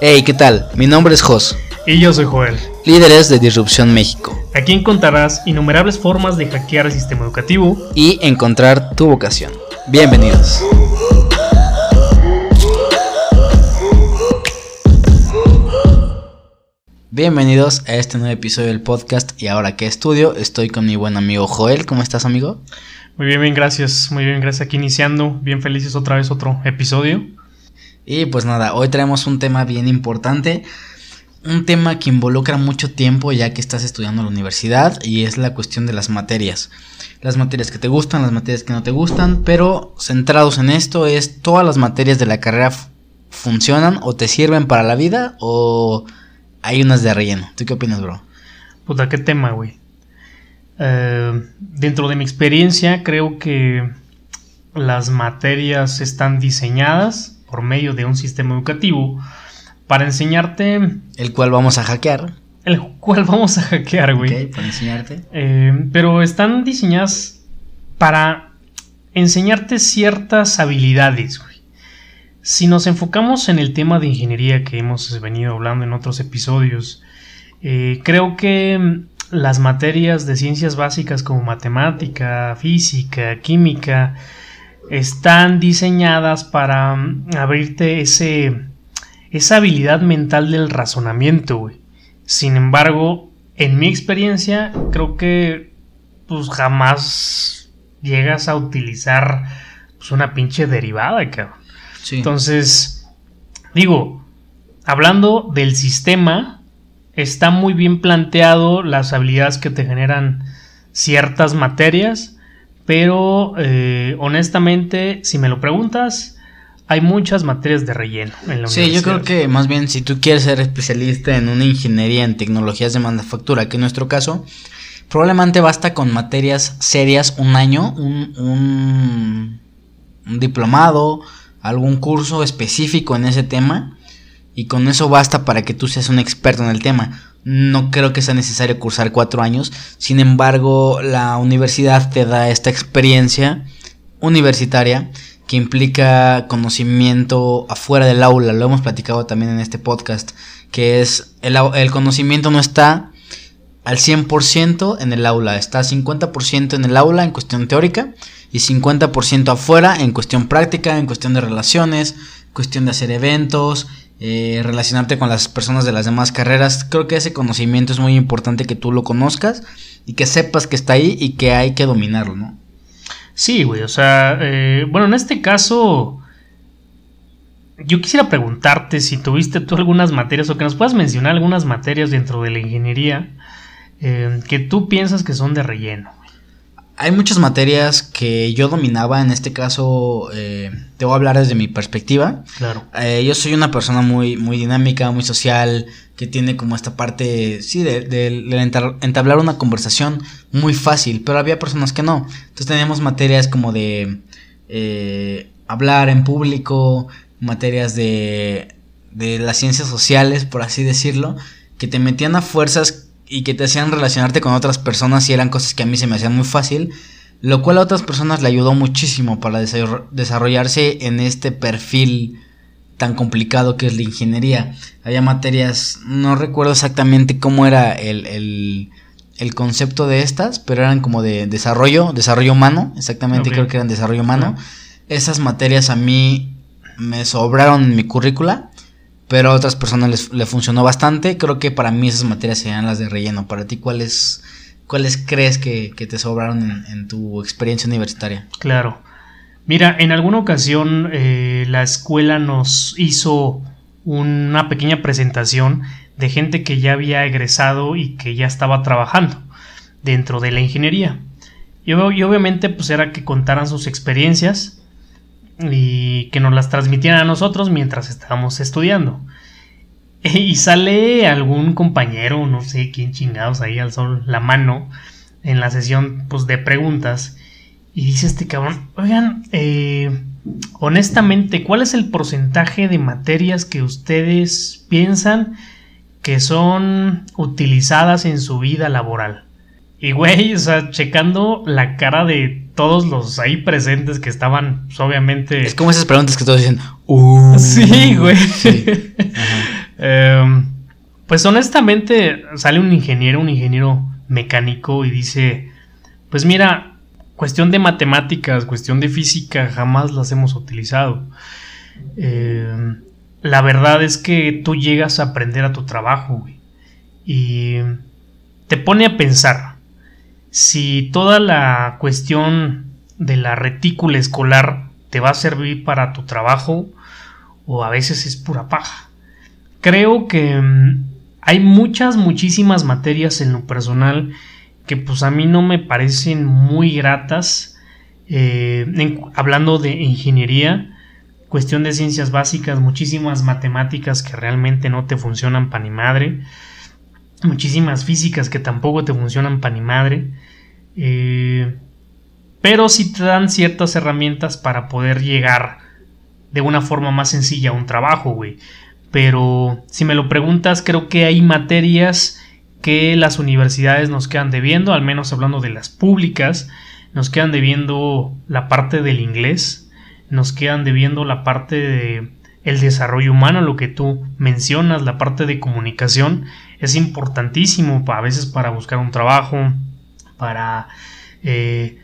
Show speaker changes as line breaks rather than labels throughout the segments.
Hey, ¿qué tal? Mi nombre es Jos.
Y yo soy Joel.
Líderes de Disrupción México.
Aquí encontrarás innumerables formas de hackear el sistema educativo
y encontrar tu vocación. Bienvenidos. Bienvenidos a este nuevo episodio del podcast y ahora que estudio estoy con mi buen amigo Joel. ¿Cómo estás amigo?
Muy bien, bien, gracias. Muy bien, gracias. Aquí iniciando, bien felices otra vez otro episodio.
Y pues nada, hoy traemos un tema bien importante. Un tema que involucra mucho tiempo ya que estás estudiando en la universidad y es la cuestión de las materias. Las materias que te gustan, las materias que no te gustan, pero centrados en esto es todas las materias de la carrera funcionan o te sirven para la vida o hay unas de relleno. ¿Tú qué opinas, bro?
Puta, qué tema, güey. Eh, dentro de mi experiencia, creo que las materias están diseñadas por medio de un sistema educativo para enseñarte.
El cual vamos a hackear.
El cual vamos a hackear, güey.
Ok, para enseñarte.
Eh, pero están diseñadas para enseñarte ciertas habilidades, güey. Si nos enfocamos en el tema de ingeniería que hemos venido hablando en otros episodios, eh, creo que las materias de ciencias básicas como matemática, física, química, están diseñadas para mm, abrirte ese, esa habilidad mental del razonamiento. Sin embargo, en mi experiencia, creo que pues jamás llegas a utilizar pues, una pinche derivada, cabrón. Entonces, digo, hablando del sistema, está muy bien planteado las habilidades que te generan ciertas materias, pero eh, honestamente, si me lo preguntas, hay muchas materias de relleno en la
Sí, yo creo que más bien si tú quieres ser especialista en una ingeniería en tecnologías de manufactura, que en nuestro caso, probablemente basta con materias serias un año, un, un, un diplomado, algún curso específico en ese tema y con eso basta para que tú seas un experto en el tema. No creo que sea necesario cursar cuatro años, sin embargo la universidad te da esta experiencia universitaria que implica conocimiento afuera del aula, lo hemos platicado también en este podcast, que es el, el conocimiento no está al 100% en el aula, está 50% en el aula en cuestión teórica y 50% afuera en cuestión práctica, en cuestión de relaciones, cuestión de hacer eventos, eh, relacionarte con las personas de las demás carreras. Creo que ese conocimiento es muy importante que tú lo conozcas y que sepas que está ahí y que hay que dominarlo, ¿no?
Sí, güey, o sea, eh, bueno, en este caso, yo quisiera preguntarte si tuviste tú algunas materias o que nos puedas mencionar algunas materias dentro de la ingeniería eh, que tú piensas que son de relleno
hay muchas materias que yo dominaba, en este caso eh, te voy a hablar desde mi perspectiva.
Claro.
Eh, yo soy una persona muy, muy dinámica, muy social, que tiene como esta parte, sí, de, entablar una conversación muy fácil, pero había personas que no. Entonces teníamos materias como de eh, hablar en público, materias de, de las ciencias sociales, por así decirlo, que te metían a fuerzas y que te hacían relacionarte con otras personas y eran cosas que a mí se me hacían muy fácil, lo cual a otras personas le ayudó muchísimo para desarrollarse en este perfil tan complicado que es la ingeniería. Había materias, no recuerdo exactamente cómo era el, el, concepto de estas, pero eran como de desarrollo, desarrollo humano, exactamente creo que eran desarrollo humano. Esas materias a mí me sobraron en mi currícula pero a otras personas les, le funcionó bastante. Creo que para mí esas materias serían las de relleno. Para ti, ¿cuáles, cuáles crees que, te sobraron en, tu experiencia universitaria?
Claro. Mira, en alguna ocasión eh, la escuela nos hizo una pequeña presentación de gente que ya había egresado y que ya estaba trabajando dentro de la ingeniería. Y, y obviamente pues era que contaran sus experiencias y que nos las transmitieran a nosotros mientras estábamos estudiando. Y sale algún compañero, no sé quién chingados ahí al sol, la mano en la sesión pues, de preguntas. Y dice este cabrón, oigan, eh, honestamente, ¿cuál es el porcentaje de materias que ustedes piensan que son utilizadas en su vida laboral? Y güey, o sea, checando la cara de todos los ahí presentes que estaban, pues, obviamente.
Es como esas preguntas que todos dicen, uh,
Sí, güey. Em, pues honestamente, sale un ingeniero, un ingeniero mecánico y dice: Pues mira, cuestión de matemáticas, cuestión de física, jamás las hemos utilizado. Em, la verdad es que tú llegas a aprender a tu trabajo, güey. Y te pone a pensar si toda la cuestión de la retícula escolar te va a servir para tu trabajo o a veces es pura paja. Creo que mm, hay muchas, muchísimas materias en lo personal que pues a mí no me parecen muy gratas. Eh, hablando de ingeniería, cuestión de ciencias básicas, muchísimas matemáticas que realmente no te funcionan para ni madre, muchísimas físicas que tampoco te funcionan para ni madre, eh, pero sí te dan ciertas herramientas para poder llegar de una forma más sencilla a un trabajo, güey. Pero si me lo preguntas, creo que hay materias que las universidades nos quedan debiendo, al menos hablando de las públicas, nos quedan debiendo la parte del inglés, nos quedan debiendo la parte de desarrollo humano, lo que tú mencionas, la parte de comunicación es importantísimo a veces para buscar un trabajo, para eh,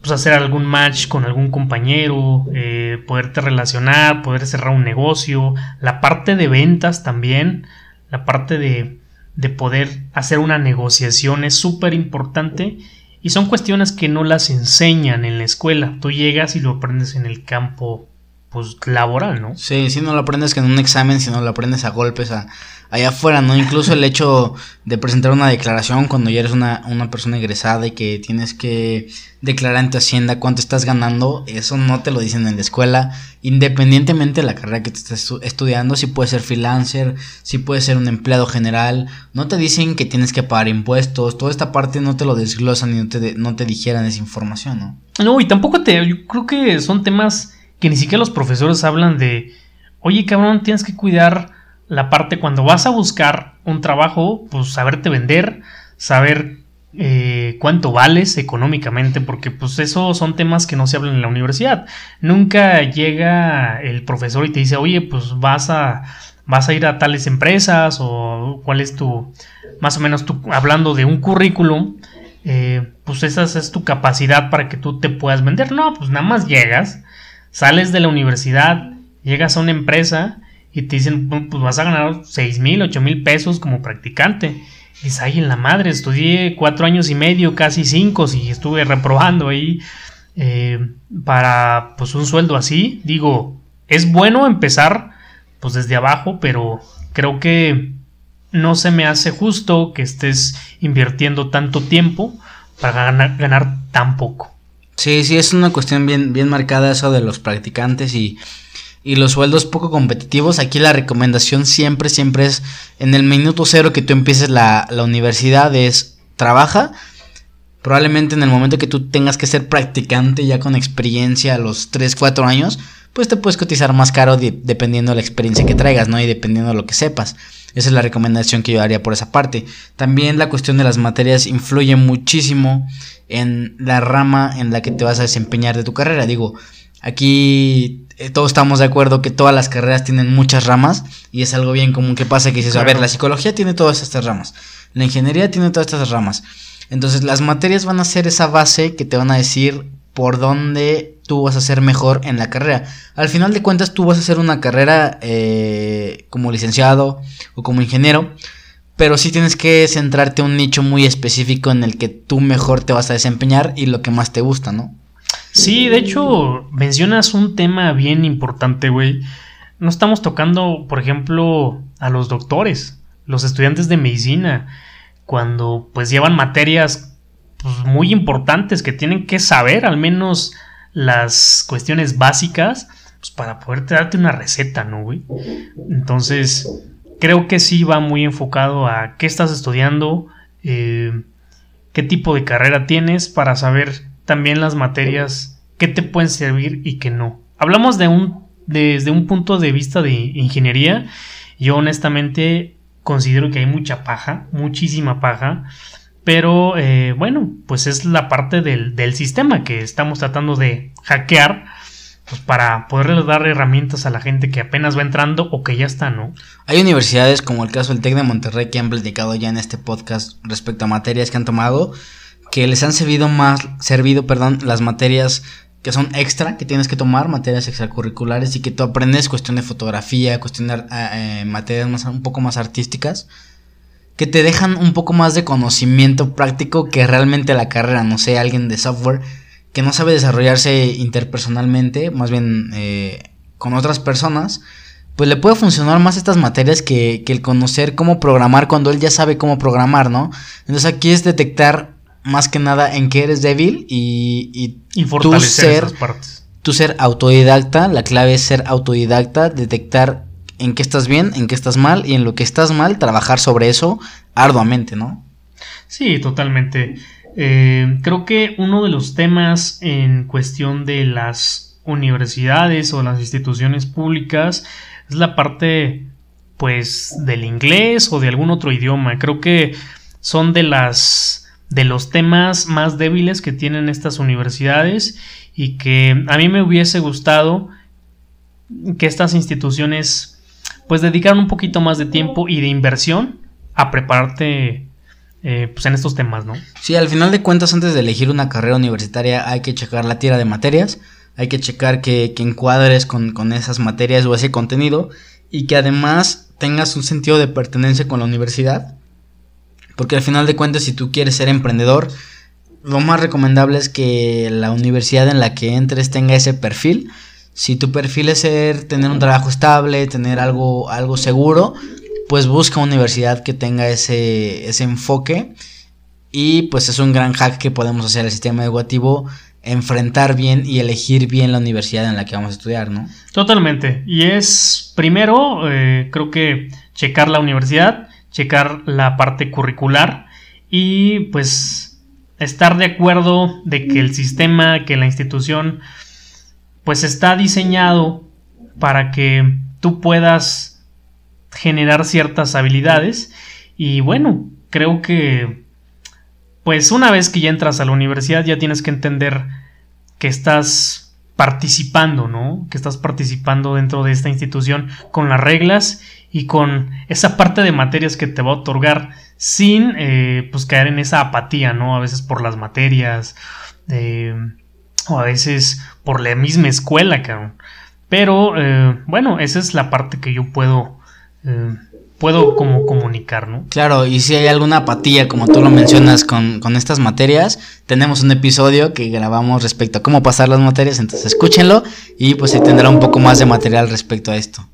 pues hacer algún match con algún compañero, eh, poderte relacionar, poder cerrar un negocio, la parte de ventas también, la parte de, de poder hacer una negociación es súper importante y son cuestiones que no las enseñan en la escuela. Tú llegas y lo aprendes en el campo pues laboral, ¿no?
Sí, si no lo aprendes en un examen, si no lo aprendes a golpes a, allá afuera, ¿no? Incluso el hecho de presentar una declaración cuando ya eres una, una persona egresada y que tienes que declarar ante Hacienda cuánto estás ganando, eso no te lo dicen en la escuela, independientemente de la carrera que te estés estudiando, si puedes ser freelancer, si puedes ser un empleado general, no te dicen que tienes que pagar impuestos, toda esta parte no te lo desglosan y no te, no te dijeran esa información, ¿no?
No, y tampoco te, yo creo que son temas que ni siquiera los profesores hablan de, oye cabrón, tienes que cuidar la parte cuando vas a buscar un trabajo, pues saberte vender, saber eh, cuánto vales económicamente, porque pues eso son temas que no se hablan en la universidad. Nunca llega el profesor y te dice, oye, pues vas a, vas a ir a tales empresas o cuál es tu, más o menos tu, hablando de un currículum, eh, pues esa es tu capacidad para que tú te puedas vender. No, pues nada más llegas, sales de la universidad, llegas a una empresa, y te dicen, pues vas a ganar 6 mil, 8 mil pesos como practicante. Y dices, ay, en la madre, estudié cuatro años y medio, casi cinco, y estuve reprobando ahí eh, para pues un sueldo así. Digo, es bueno empezar pues desde abajo, pero creo que no se me hace justo que estés invirtiendo tanto tiempo para ganar, ganar tan poco.
Sí, sí, es una cuestión bien, bien marcada eso de los practicantes y y los sueldos poco competitivos, aquí la recomendación siempre, siempre es en el minuto cero que tú empieces la, universidad es trabaja. Probablemente en el momento que tú tengas que ser practicante ya con experiencia a los 3, 4 años, pues te puedes cotizar más caro dependiendo de la experiencia que traigas, ¿no? Y dependiendo de lo que sepas. Esa es la recomendación que yo haría por esa parte. También la cuestión de las materias influye muchísimo en la rama en la que te vas a desempeñar de tu carrera. Digo, aquí todos estamos de acuerdo que todas las carreras tienen muchas ramas y es algo bien común que pasa que dices, a ver, la psicología tiene todas estas ramas, la ingeniería tiene todas estas ramas. Entonces las materias van a ser esa base que te van a decir por dónde tú vas a ser mejor en la carrera. Al final de cuentas tú vas a hacer una carrera eh, como licenciado o como ingeniero, pero sí tienes que centrarte en un nicho muy específico en el que tú mejor te vas a desempeñar y lo que más te gusta, ¿no?
Sí, de hecho, mencionas un tema bien importante, güey. No estamos tocando, por ejemplo, a los doctores, los estudiantes de medicina, cuando pues llevan materias pues, muy importantes que tienen que saber al menos las cuestiones básicas pues, para poder darte una receta, ¿no, güey? Entonces, creo que sí va muy enfocado a qué estás estudiando, eh, qué tipo de carrera tienes para saber también las materias que te pueden servir y que no. Hablamos de un, desde un punto de vista de ingeniería. Yo honestamente considero que hay mucha paja, muchísima paja, Pero eh, bueno, pues es la parte del, del, sistema que estamos tratando de hackear pues para poderle dar herramientas a la gente que apenas va entrando o que ya está, ¿no?
Hay universidades como el caso del TEC de Monterrey que han platicado ya en este podcast respecto a materias que han tomado que les han servido más, servido, perdón, las materias que son extra, que tienes que tomar, materias extracurriculares y que tú aprendes cuestión de fotografía, cuestión de eh, eh, materias más, un poco más artísticas, que te dejan un poco más de conocimiento práctico que realmente la carrera, no sé, alguien de software que no sabe desarrollarse interpersonalmente, más bien eh, con otras personas, pues le puede funcionar más estas materias que, que el conocer cómo programar cuando él ya sabe cómo programar, ¿no? Entonces aquí es detectar más que nada en qué eres débil y, y,
y fortalecer ser, partes.
Tu ser autodidacta, la clave es ser autodidacta, detectar en qué estás bien, en qué estás mal y en lo que estás mal, trabajar sobre eso arduamente, ¿no?
Sí, totalmente. Eh, creo que uno de los temas en cuestión de las universidades o las instituciones públicas es la parte pues del inglés o de algún otro idioma. Creo que son de las de los temas más débiles que tienen estas universidades y que a mí me hubiese gustado que estas instituciones pues dedicaran un poquito más de tiempo y de inversión a prepararte eh, pues en estos temas, ¿no?
Sí, al final de cuentas antes de elegir una carrera universitaria hay que checar la tira de materias, hay que checar que, que encuadres con, con esas materias o ese contenido y que además tengas un sentido de pertenencia con la universidad porque al final de cuentas, si tú quieres ser emprendedor, lo más recomendable es que la universidad en la que entres tenga ese perfil. Si tu perfil es ser, tener un trabajo estable, tener algo, algo seguro, pues busca una universidad que tenga ese, ese enfoque. Y pues es un gran hack que podemos hacer al sistema educativo, enfrentar bien y elegir bien la universidad en la que vamos a estudiar, ¿no?
Totalmente. Y es primero, eh, creo que checar la universidad checar la parte curricular y pues estar de acuerdo de que el sistema, que la institución pues está diseñado para que tú puedas generar ciertas habilidades y bueno, creo que pues una vez que ya entras a la universidad ya tienes que entender que estás participando, ¿no? Que estás participando dentro de esta institución con las reglas y con esa parte de materias que te va a otorgar sin eh, pues caer en esa apatía, ¿no? A veces por las materias eh, o a veces por la misma escuela, cabrón. Pero eh, bueno, esa es la parte que yo puedo puedo como comunicar, ¿no?
Claro, y si hay alguna apatía, como tú lo mencionas con, con, estas materias, tenemos un episodio que grabamos respecto a cómo pasar las materias, entonces escúchenlo y pues se tendrá un poco más de material respecto a esto.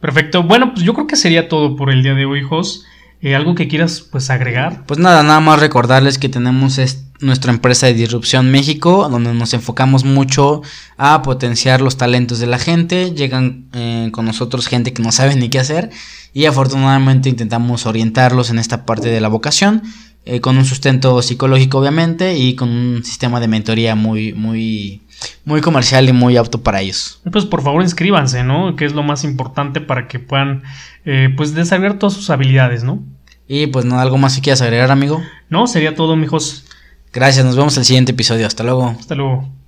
Perfecto. Bueno, pues yo creo que sería todo por el día de hoy, Jos. Eh, ¿Algo que quieras pues agregar?
Pues nada, nada más recordarles que tenemos nuestra empresa de Disrupción México, donde nos enfocamos mucho a potenciar los talentos de la gente. Llegan eh, con nosotros gente que no sabe ni qué hacer y afortunadamente intentamos orientarlos en esta parte de la vocación. Eh, con un sustento psicológico obviamente y con un sistema de mentoría muy muy muy comercial y muy apto para ellos.
Pues por favor inscríbanse, ¿no? Que es lo más importante para que puedan eh, pues desarrollar todas sus habilidades, ¿no?
Y pues no, algo más si quieras agregar, amigo.
No, sería todo, mijos.
Gracias, nos vemos en el siguiente episodio. Hasta luego.
Hasta luego.